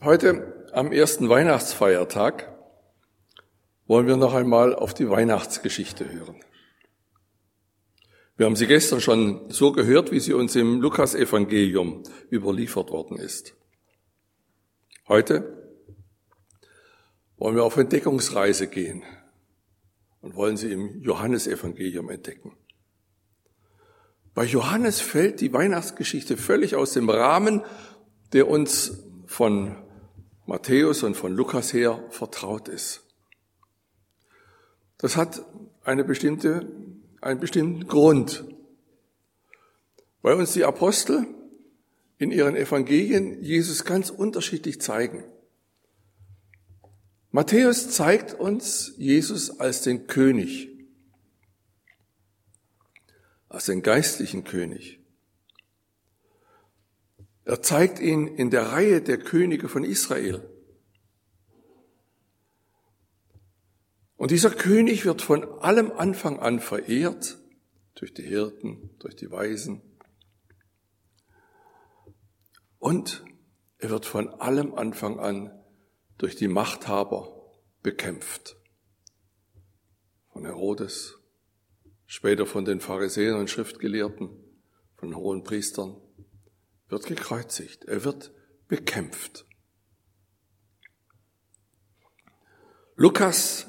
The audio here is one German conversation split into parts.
Heute am ersten Weihnachtsfeiertag wollen wir noch einmal auf die Weihnachtsgeschichte hören. Wir haben sie gestern schon so gehört, wie sie uns im Lukasevangelium überliefert worden ist. Heute wollen wir auf Entdeckungsreise gehen und wollen sie im Johannesevangelium entdecken. Bei Johannes fällt die Weihnachtsgeschichte völlig aus dem Rahmen, der uns von Matthäus und von Lukas her vertraut ist. Das hat eine bestimmte, einen bestimmten Grund, weil uns die Apostel in ihren Evangelien Jesus ganz unterschiedlich zeigen. Matthäus zeigt uns Jesus als den König, als den geistlichen König. Er zeigt ihn in der Reihe der Könige von Israel. Und dieser König wird von allem Anfang an verehrt, durch die Hirten, durch die Weisen. Und er wird von allem Anfang an durch die Machthaber bekämpft. Von Herodes, später von den Pharisäern und Schriftgelehrten, von hohen Priestern wird gekreuzigt, er wird bekämpft. Lukas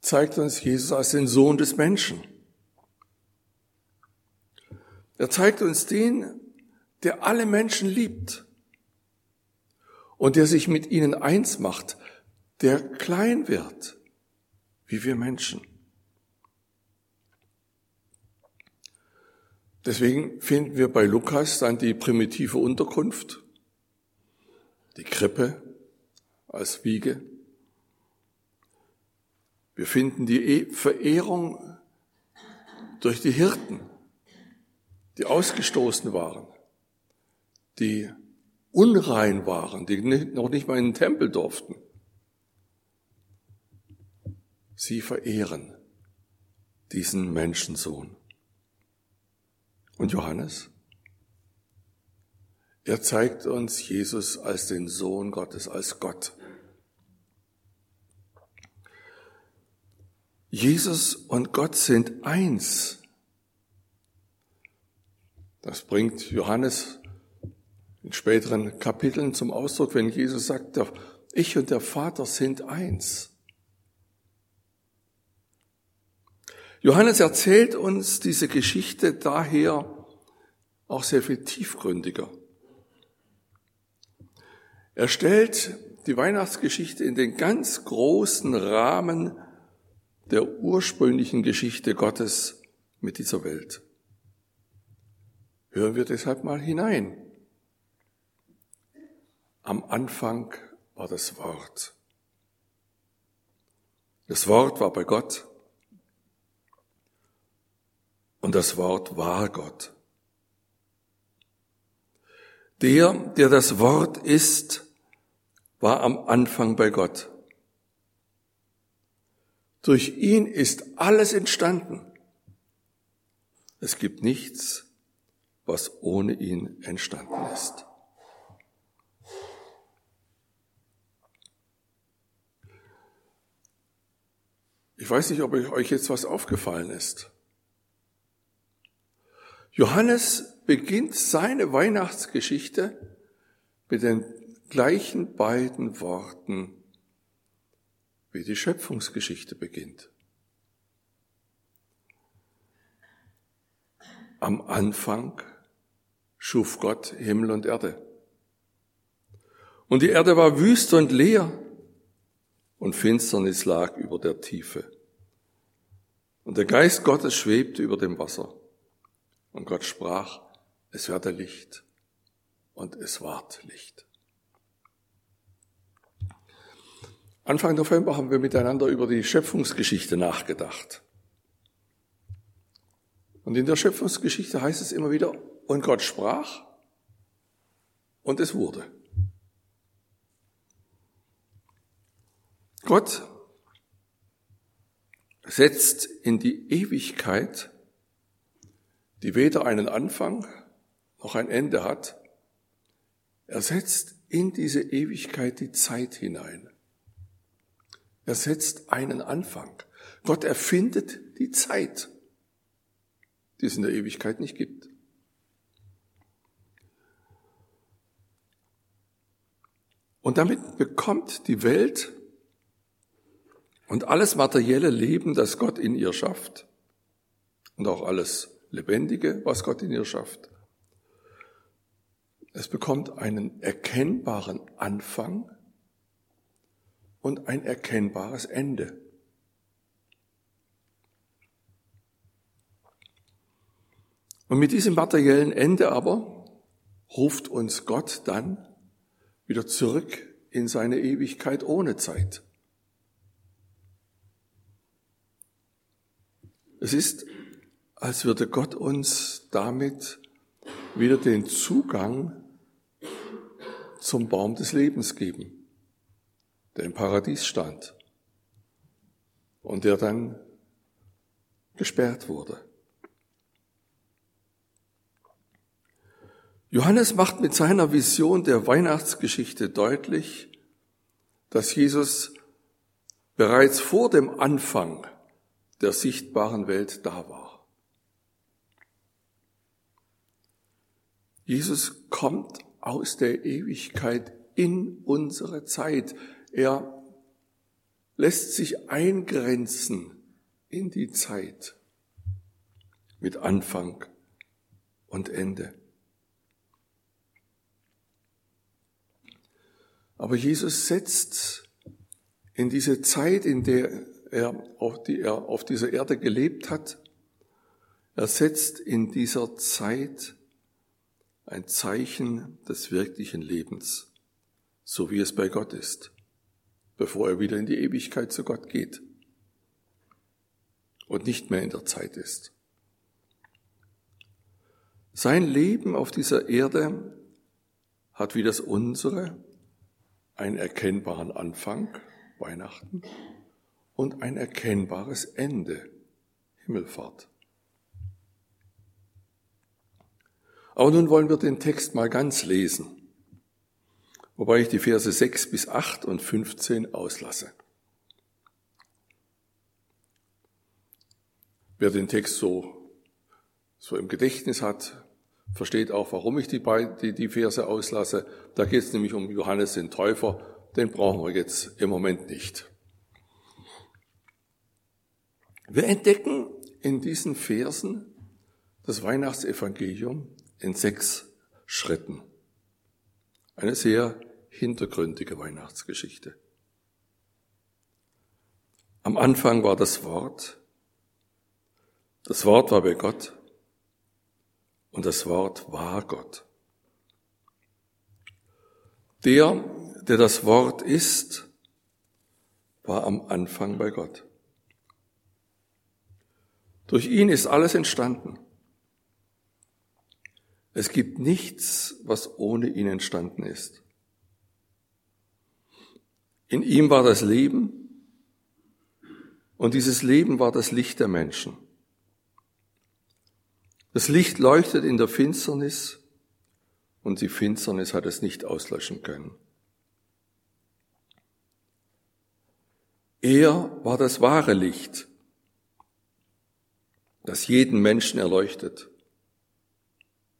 zeigt uns Jesus als den Sohn des Menschen. Er zeigt uns den, der alle Menschen liebt und der sich mit ihnen eins macht, der klein wird, wie wir Menschen. Deswegen finden wir bei Lukas dann die primitive Unterkunft, die Krippe als Wiege. Wir finden die e- Verehrung durch die Hirten, die ausgestoßen waren, die unrein waren, die noch nicht mal in den Tempel durften. Sie verehren diesen Menschensohn. Und Johannes? Er zeigt uns Jesus als den Sohn Gottes, als Gott. Jesus und Gott sind eins. Das bringt Johannes in späteren Kapiteln zum Ausdruck, wenn Jesus sagt, ich und der Vater sind eins. Johannes erzählt uns diese Geschichte daher auch sehr viel tiefgründiger. Er stellt die Weihnachtsgeschichte in den ganz großen Rahmen der ursprünglichen Geschichte Gottes mit dieser Welt. Hören wir deshalb mal hinein. Am Anfang war das Wort. Das Wort war bei Gott und das Wort war Gott. Der, der das Wort ist, war am Anfang bei Gott. Durch ihn ist alles entstanden. Es gibt nichts, was ohne ihn entstanden ist. Ich weiß nicht, ob euch jetzt was aufgefallen ist. Johannes beginnt seine Weihnachtsgeschichte mit den gleichen beiden Worten, wie die Schöpfungsgeschichte beginnt. Am Anfang schuf Gott Himmel und Erde. Und die Erde war wüst und leer und Finsternis lag über der Tiefe. Und der Geist Gottes schwebte über dem Wasser. Und Gott sprach, es werde Licht. Und es ward Licht. Anfang November haben wir miteinander über die Schöpfungsgeschichte nachgedacht. Und in der Schöpfungsgeschichte heißt es immer wieder, und Gott sprach und es wurde. Gott setzt in die Ewigkeit die weder einen Anfang noch ein Ende hat. Er setzt in diese Ewigkeit die Zeit hinein. Er setzt einen Anfang. Gott erfindet die Zeit, die es in der Ewigkeit nicht gibt. Und damit bekommt die Welt und alles materielle Leben, das Gott in ihr schafft, und auch alles Lebendige, was Gott in ihr schafft, es bekommt einen erkennbaren Anfang und ein erkennbares Ende. Und mit diesem materiellen Ende aber ruft uns Gott dann wieder zurück in seine Ewigkeit ohne Zeit. Es ist, als würde Gott uns damit wieder den Zugang zum Baum des Lebens geben, der im Paradies stand und der dann gesperrt wurde. Johannes macht mit seiner Vision der Weihnachtsgeschichte deutlich, dass Jesus bereits vor dem Anfang der sichtbaren Welt da war. Jesus kommt aus der Ewigkeit in unsere Zeit. Er lässt sich eingrenzen in die Zeit mit Anfang und Ende. Aber Jesus setzt in diese Zeit, in der er auf, die er auf dieser Erde gelebt hat, er setzt in dieser Zeit ein Zeichen des wirklichen Lebens, so wie es bei Gott ist, bevor er wieder in die Ewigkeit zu Gott geht und nicht mehr in der Zeit ist. Sein Leben auf dieser Erde hat wie das unsere einen erkennbaren Anfang, Weihnachten, und ein erkennbares Ende, Himmelfahrt. Aber nun wollen wir den Text mal ganz lesen, wobei ich die Verse 6 bis 8 und 15 auslasse. Wer den Text so, so im Gedächtnis hat, versteht auch, warum ich die, die, die Verse auslasse. Da geht es nämlich um Johannes den Täufer. Den brauchen wir jetzt im Moment nicht. Wir entdecken in diesen Versen das Weihnachtsevangelium in sechs Schritten. Eine sehr hintergründige Weihnachtsgeschichte. Am Anfang war das Wort. Das Wort war bei Gott und das Wort war Gott. Der, der das Wort ist, war am Anfang bei Gott. Durch ihn ist alles entstanden. Es gibt nichts, was ohne ihn entstanden ist. In ihm war das Leben und dieses Leben war das Licht der Menschen. Das Licht leuchtet in der Finsternis und die Finsternis hat es nicht auslöschen können. Er war das wahre Licht, das jeden Menschen erleuchtet.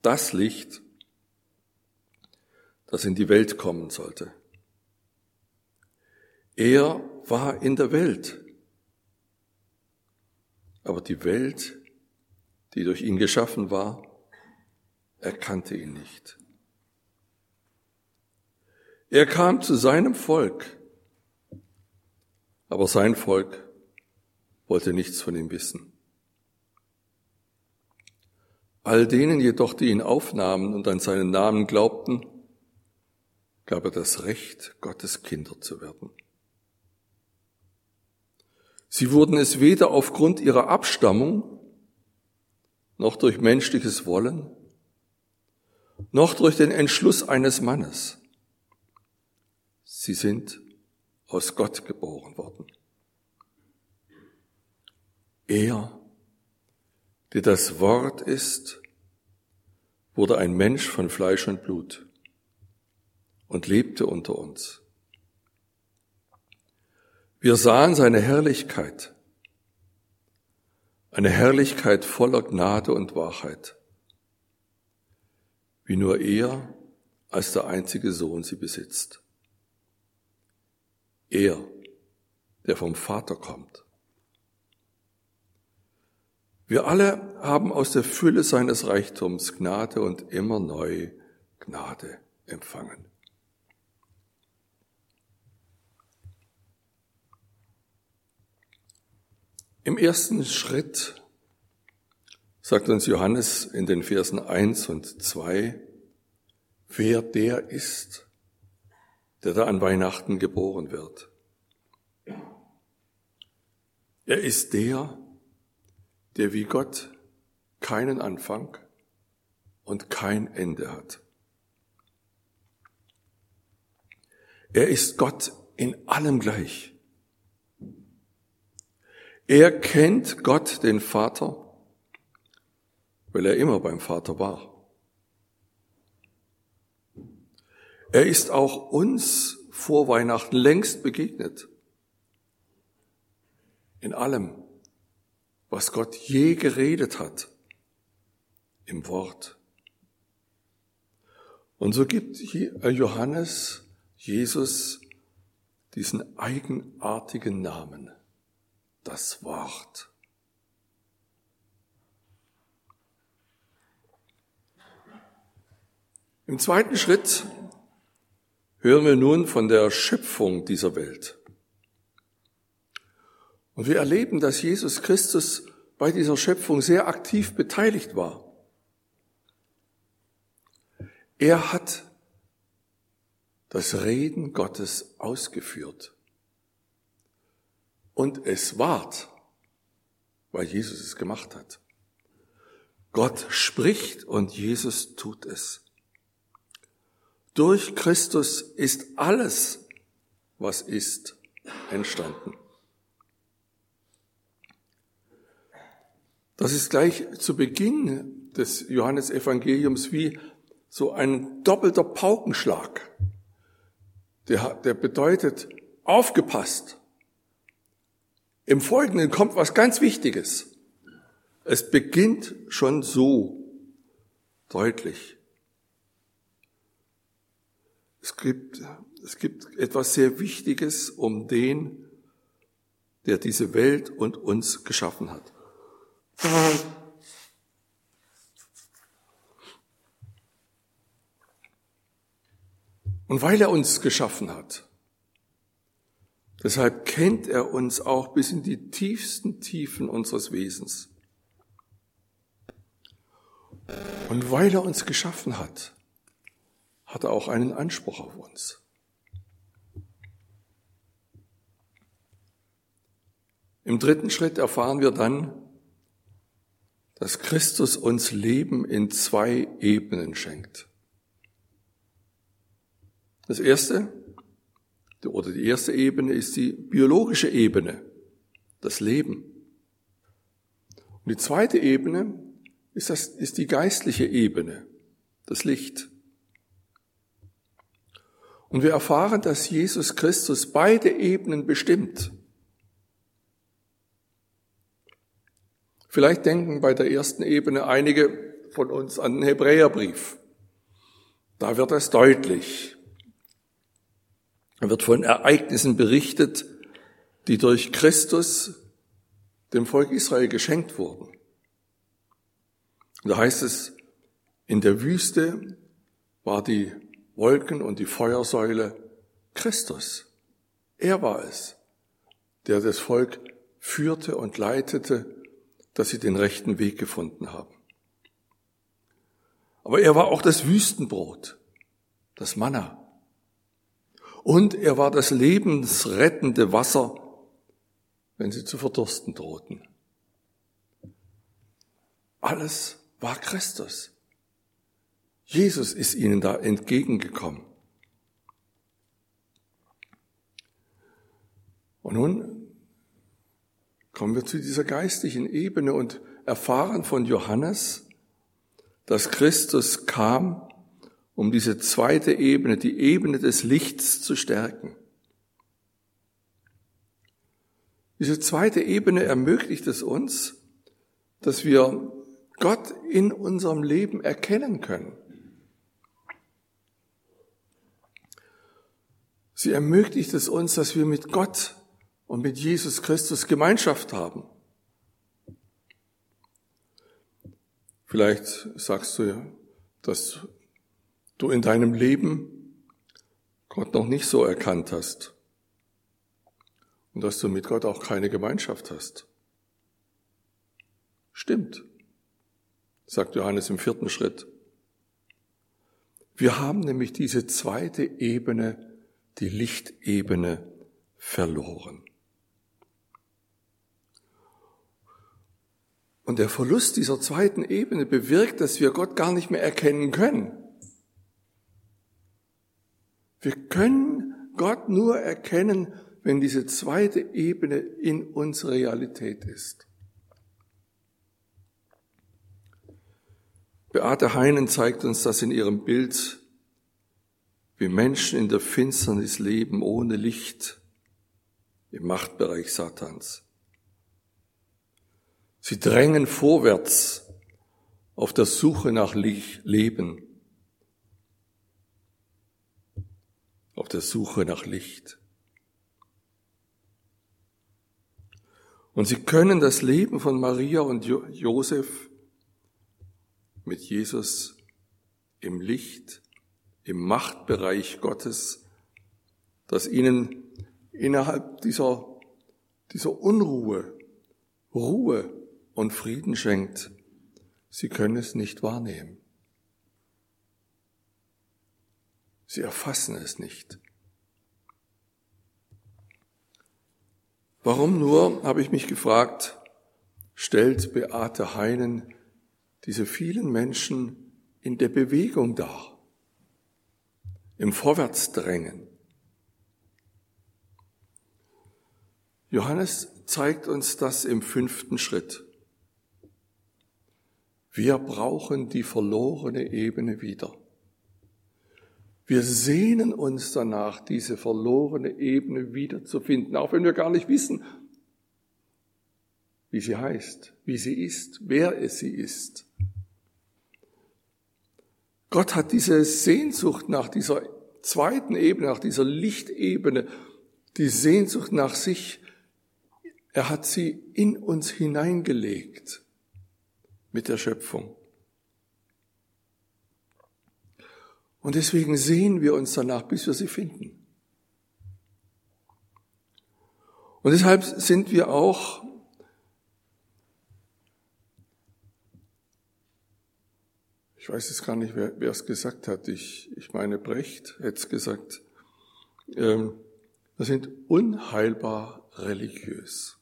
Das Licht, das in die Welt kommen sollte. Er war in der Welt, aber die Welt die durch ihn geschaffen war, erkannte ihn nicht. Er kam zu seinem Volk, aber sein Volk wollte nichts von ihm wissen. All denen jedoch, die ihn aufnahmen und an seinen Namen glaubten, gab er das Recht, Gottes Kinder zu werden. Sie wurden es weder aufgrund ihrer Abstammung noch durch menschliches Wollen, noch durch den Entschluss eines Mannes. Sie sind aus Gott geboren worden. Er, der das Wort ist, wurde ein Mensch von Fleisch und Blut und lebte unter uns. Wir sahen seine Herrlichkeit, eine Herrlichkeit voller Gnade und Wahrheit, wie nur er als der einzige Sohn sie besitzt. Er, der vom Vater kommt. Wir alle haben aus der Fülle seines Reichtums Gnade und immer neu Gnade empfangen. Im ersten Schritt sagt uns Johannes in den Versen 1 und 2, wer der ist, der da an Weihnachten geboren wird. Er ist der, der wie Gott keinen Anfang und kein Ende hat. Er ist Gott in allem gleich. Er kennt Gott, den Vater, weil er immer beim Vater war. Er ist auch uns vor Weihnachten längst begegnet. In allem, was Gott je geredet hat, im Wort. Und so gibt Johannes Jesus diesen eigenartigen Namen, das Wort. Im zweiten Schritt hören wir nun von der Schöpfung dieser Welt. Und wir erleben, dass Jesus Christus bei dieser Schöpfung sehr aktiv beteiligt war. Er hat das Reden Gottes ausgeführt. Und es ward, weil Jesus es gemacht hat. Gott spricht und Jesus tut es. Durch Christus ist alles, was ist, entstanden. Das ist gleich zu Beginn des Johannesevangeliums wie so ein doppelter Paukenschlag. Der, der bedeutet, aufgepasst. Im Folgenden kommt was ganz Wichtiges. Es beginnt schon so deutlich. Es gibt, es gibt etwas sehr Wichtiges um den, der diese Welt und uns geschaffen hat. Und weil er uns geschaffen hat, deshalb kennt er uns auch bis in die tiefsten Tiefen unseres Wesens. Und weil er uns geschaffen hat, hat er auch einen Anspruch auf uns. Im dritten Schritt erfahren wir dann, dass Christus uns Leben in zwei Ebenen schenkt. Das erste, oder die erste Ebene ist die biologische Ebene, das Leben. Und die zweite Ebene ist, das, ist die geistliche Ebene, das Licht. Und wir erfahren, dass Jesus Christus beide Ebenen bestimmt. Vielleicht denken bei der ersten Ebene einige von uns an den Hebräerbrief. Da wird es deutlich. Da wird von Ereignissen berichtet, die durch Christus dem Volk Israel geschenkt wurden. Da heißt es, in der Wüste war die Wolken und die Feuersäule Christus. Er war es, der das Volk führte und leitete, dass sie den rechten Weg gefunden haben. Aber er war auch das Wüstenbrot, das Manna. Und er war das lebensrettende Wasser, wenn sie zu verdursten drohten. Alles war Christus. Jesus ist ihnen da entgegengekommen. Und nun kommen wir zu dieser geistlichen Ebene und erfahren von Johannes, dass Christus kam um diese zweite Ebene, die Ebene des Lichts zu stärken. Diese zweite Ebene ermöglicht es uns, dass wir Gott in unserem Leben erkennen können. Sie ermöglicht es uns, dass wir mit Gott und mit Jesus Christus Gemeinschaft haben. Vielleicht sagst du, dass du in deinem Leben Gott noch nicht so erkannt hast und dass du mit Gott auch keine Gemeinschaft hast. Stimmt, sagt Johannes im vierten Schritt. Wir haben nämlich diese zweite Ebene, die Lichtebene, verloren. Und der Verlust dieser zweiten Ebene bewirkt, dass wir Gott gar nicht mehr erkennen können. Wir können Gott nur erkennen, wenn diese zweite Ebene in uns Realität ist. Beate Heinen zeigt uns das in ihrem Bild, wie Menschen in der Finsternis leben ohne Licht im Machtbereich Satans. Sie drängen vorwärts auf der Suche nach Leben, auf der Suche nach Licht. Und sie können das Leben von Maria und Josef mit Jesus im Licht, im Machtbereich Gottes, das ihnen innerhalb dieser, dieser Unruhe, Ruhe und Frieden schenkt. Sie können es nicht wahrnehmen. Sie erfassen es nicht. Warum nur, habe ich mich gefragt, stellt Beate Heinen diese vielen Menschen in der Bewegung dar, im Vorwärtsdrängen. Johannes zeigt uns das im fünften Schritt. Wir brauchen die verlorene Ebene wieder. Wir sehnen uns danach, diese verlorene Ebene wiederzufinden, auch wenn wir gar nicht wissen, wie sie heißt, wie sie ist, wer es sie ist. Gott hat diese Sehnsucht nach dieser zweiten Ebene, nach dieser Lichtebene, die Sehnsucht nach sich, er hat sie in uns hineingelegt mit der Schöpfung. Und deswegen sehen wir uns danach, bis wir sie finden. Und deshalb sind wir auch ich weiß jetzt gar nicht, wer, wer es gesagt hat, ich, ich meine Brecht hätte es gesagt, ähm, wir sind unheilbar religiös.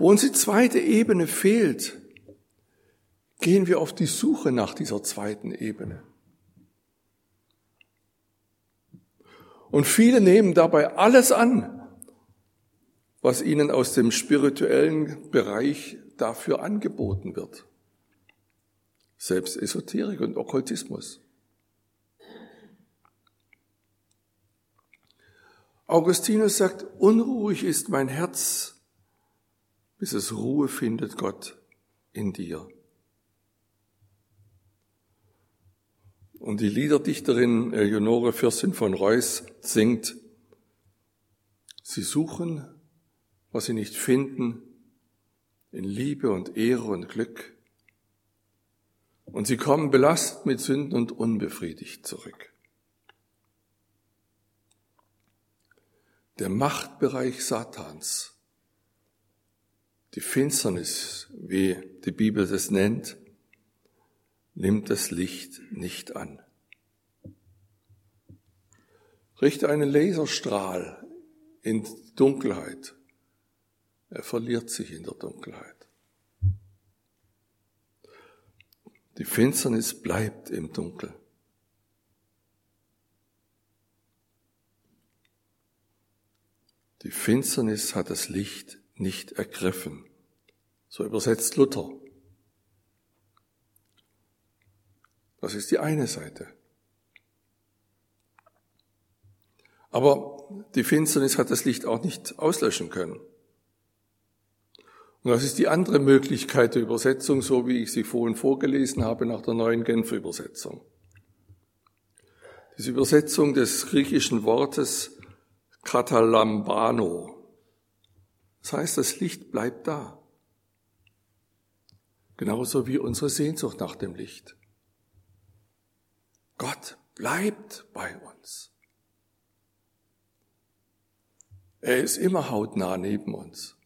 Wo uns die zweite Ebene fehlt, gehen wir auf die Suche nach dieser zweiten Ebene. Und viele nehmen dabei alles an, was ihnen aus dem spirituellen Bereich dafür angeboten wird. Selbst Esoterik und Okkultismus. Augustinus sagt, unruhig ist mein Herz, bis es Ruhe findet, Gott, in dir. Und die Liederdichterin Eleonore Fürstin von Reuss singt, sie suchen, was sie nicht finden, in Liebe und Ehre und Glück. Und sie kommen belastet mit Sünden und unbefriedigt zurück. Der Machtbereich Satans, die Finsternis, wie die Bibel das nennt, nimmt das Licht nicht an. Richte einen Laserstrahl in Dunkelheit. Er verliert sich in der Dunkelheit. Die Finsternis bleibt im Dunkel. Die Finsternis hat das Licht nicht ergriffen. So übersetzt Luther. Das ist die eine Seite. Aber die Finsternis hat das Licht auch nicht auslöschen können. Und das ist die andere Möglichkeit der Übersetzung, so wie ich sie vorhin vorgelesen habe nach der neuen Genfer Übersetzung. Diese Übersetzung des griechischen Wortes Katalambano. Das heißt, das Licht bleibt da. Genauso wie unsere Sehnsucht nach dem Licht. Gott bleibt bei uns. Er ist immer hautnah neben uns.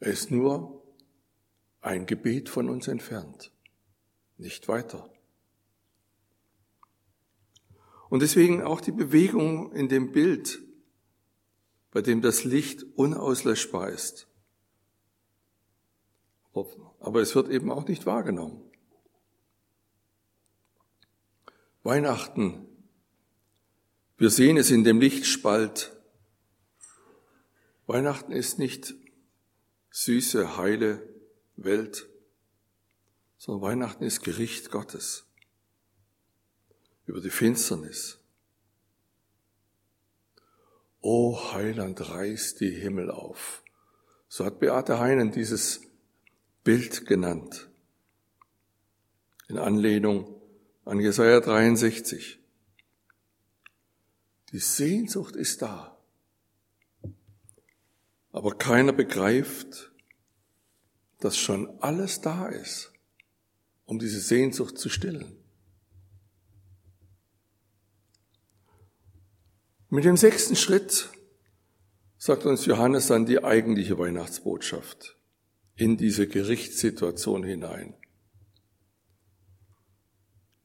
Er ist nur ein Gebet von uns entfernt, nicht weiter. Und deswegen auch die Bewegung in dem Bild, bei dem das Licht unauslöschbar ist. Aber es wird eben auch nicht wahrgenommen. Weihnachten, wir sehen es in dem Lichtspalt. Weihnachten ist nicht süße, heile Welt, sondern Weihnachten ist Gericht Gottes über die Finsternis. O Heiland, reiß die Himmel auf. So hat Beate Heinen dieses Bild genannt. In Anlehnung an Jesaja 63. Die Sehnsucht ist da. Aber keiner begreift, dass schon alles da ist, um diese Sehnsucht zu stillen. Mit dem sechsten Schritt sagt uns Johannes dann die eigentliche Weihnachtsbotschaft in diese Gerichtssituation hinein.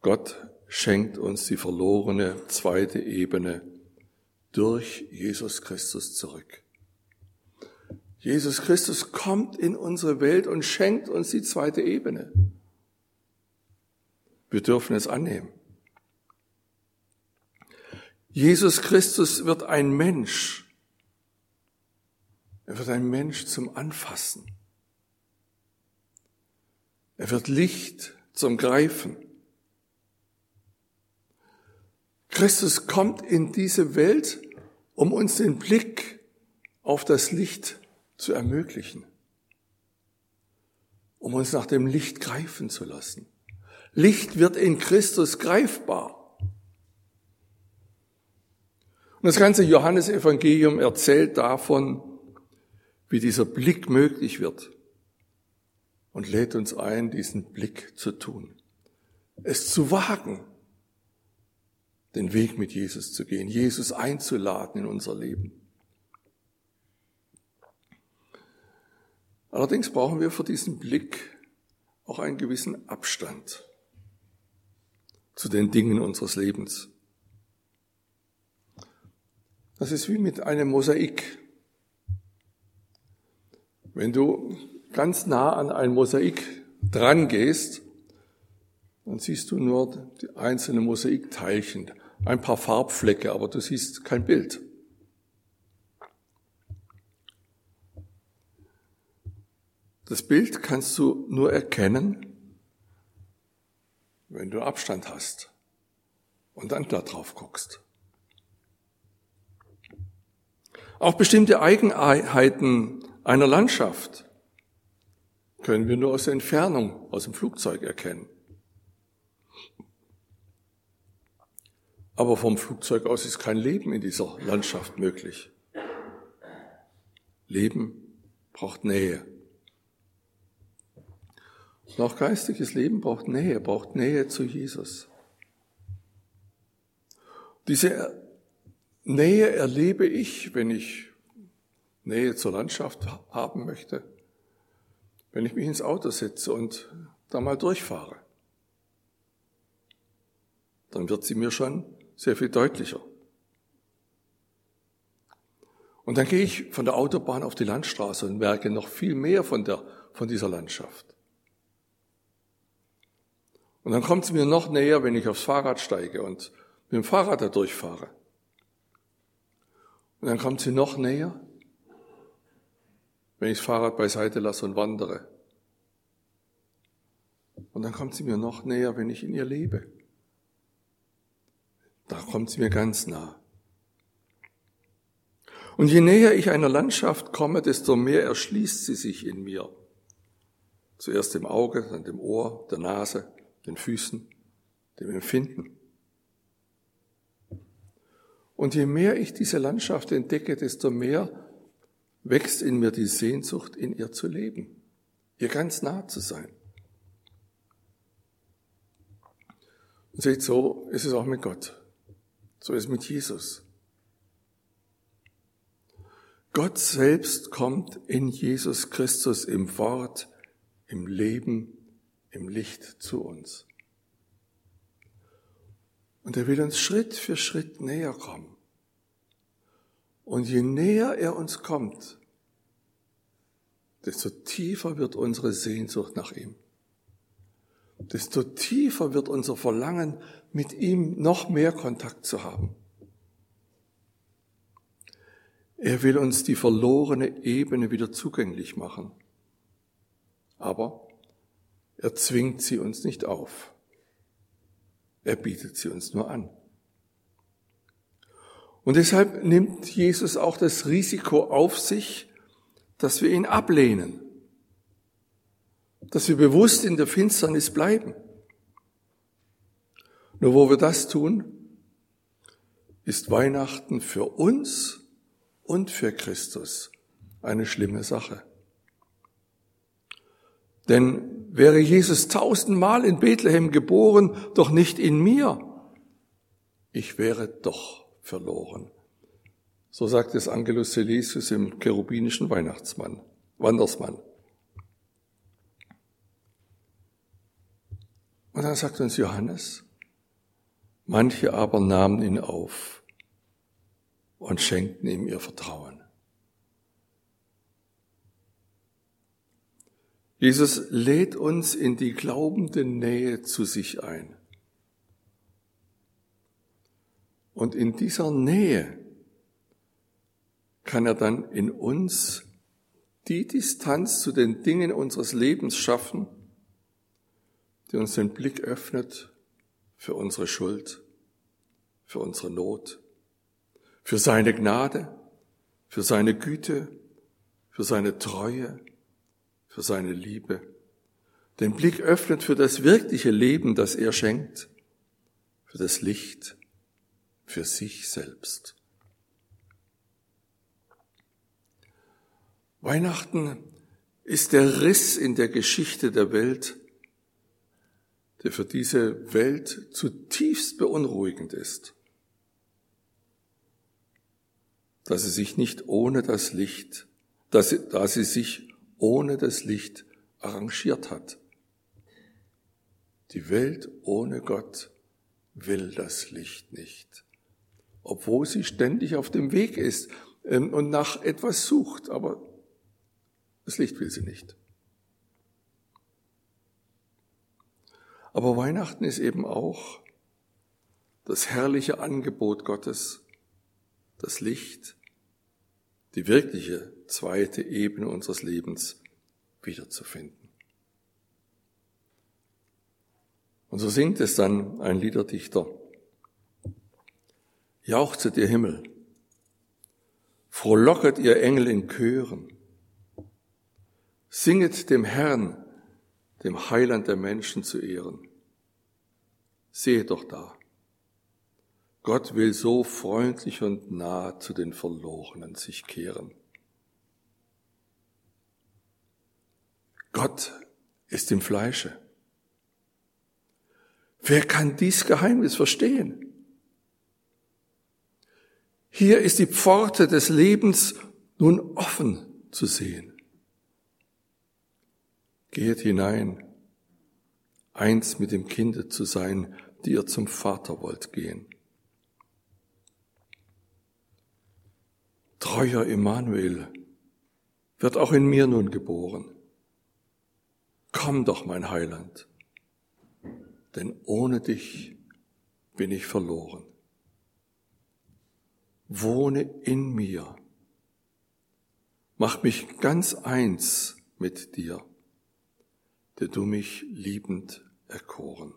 Gott schenkt uns die verlorene zweite Ebene durch Jesus Christus zurück. Jesus Christus kommt in unsere Welt und schenkt uns die zweite Ebene. Wir dürfen es annehmen. Jesus Christus wird ein Mensch. Er wird ein Mensch zum Anfassen. Er wird Licht zum Greifen. Christus kommt in diese Welt, um uns den Blick auf das Licht zu ermöglichen, um uns nach dem Licht greifen zu lassen. Licht wird in Christus greifbar. Und das ganze Johannesevangelium erzählt davon, wie dieser Blick möglich wird und lädt uns ein, diesen Blick zu tun, es zu wagen, den Weg mit Jesus zu gehen, Jesus einzuladen in unser Leben. Allerdings brauchen wir für diesen Blick auch einen gewissen Abstand zu den Dingen unseres Lebens. Das ist wie mit einem Mosaik. Wenn du ganz nah an ein Mosaik dran gehst, dann siehst du nur die einzelnen Mosaikteilchen, ein paar Farbflecke, aber du siehst kein Bild. Das Bild kannst du nur erkennen, wenn du Abstand hast und dann da drauf guckst. Auch bestimmte Eigenheiten einer Landschaft können wir nur aus der Entfernung, aus dem Flugzeug erkennen. Aber vom Flugzeug aus ist kein Leben in dieser Landschaft möglich. Leben braucht Nähe. Und auch geistiges Leben braucht Nähe, braucht Nähe zu Jesus. Diese Nähe erlebe ich, wenn ich Nähe zur Landschaft haben möchte, wenn ich mich ins Auto setze und da mal durchfahre. Dann wird sie mir schon sehr viel deutlicher. Und dann gehe ich von der Autobahn auf die Landstraße und merke noch viel mehr von, der, von dieser Landschaft. Und dann kommt es mir noch näher, wenn ich aufs Fahrrad steige und mit dem Fahrrad da durchfahre. Und dann kommt sie noch näher, wenn ich das Fahrrad beiseite lasse und wandere. Und dann kommt sie mir noch näher, wenn ich in ihr lebe. Da kommt sie mir ganz nah. Und je näher ich einer Landschaft komme, desto mehr erschließt sie sich in mir. Zuerst dem Auge, dann dem Ohr, der Nase, den Füßen, dem Empfinden. Und je mehr ich diese Landschaft entdecke, desto mehr wächst in mir die Sehnsucht, in ihr zu leben, ihr ganz nah zu sein. Und seht, so ist es auch mit Gott. So ist es mit Jesus. Gott selbst kommt in Jesus Christus im Wort, im Leben, im Licht zu uns. Und er will uns Schritt für Schritt näher kommen. Und je näher er uns kommt, desto tiefer wird unsere Sehnsucht nach ihm. Desto tiefer wird unser Verlangen, mit ihm noch mehr Kontakt zu haben. Er will uns die verlorene Ebene wieder zugänglich machen. Aber er zwingt sie uns nicht auf. Er bietet sie uns nur an. Und deshalb nimmt Jesus auch das Risiko auf sich, dass wir ihn ablehnen, dass wir bewusst in der Finsternis bleiben. Nur wo wir das tun, ist Weihnachten für uns und für Christus eine schlimme Sache. Denn wäre Jesus tausendmal in Bethlehem geboren, doch nicht in mir, ich wäre doch verloren. So sagt es Angelus Silesius im cherubinischen Weihnachtsmann, Wandersmann. Und dann sagt uns Johannes, manche aber nahmen ihn auf und schenkten ihm ihr Vertrauen. Jesus lädt uns in die glaubende Nähe zu sich ein. Und in dieser Nähe kann er dann in uns die Distanz zu den Dingen unseres Lebens schaffen, die uns den Blick öffnet für unsere Schuld, für unsere Not, für seine Gnade, für seine Güte, für seine Treue, für seine Liebe, den Blick öffnet für das wirkliche Leben, das er schenkt, für das Licht, für sich selbst. Weihnachten ist der Riss in der Geschichte der Welt, der für diese Welt zutiefst beunruhigend ist, dass sie sich nicht ohne das Licht, dass sie, da sie sich ohne das Licht arrangiert hat. Die Welt ohne Gott will das Licht nicht obwohl sie ständig auf dem Weg ist ähm, und nach etwas sucht, aber das Licht will sie nicht. Aber Weihnachten ist eben auch das herrliche Angebot Gottes, das Licht, die wirkliche zweite Ebene unseres Lebens wiederzufinden. Und so singt es dann ein Liederdichter. Jauchzet ihr Himmel, frohlocket ihr Engel in Chören, singet dem Herrn, dem Heiland der Menschen zu ehren. Seht doch da, Gott will so freundlich und nah zu den Verlorenen sich kehren. Gott ist im Fleische. Wer kann dies Geheimnis verstehen? Hier ist die Pforte des Lebens nun offen zu sehen. Geht hinein, eins mit dem Kinde zu sein, die ihr zum Vater wollt gehen. Treuer Immanuel wird auch in mir nun geboren. Komm doch, mein Heiland, denn ohne dich bin ich verloren wohne in mir. Mach mich ganz eins mit dir, der du mich liebend erkoren.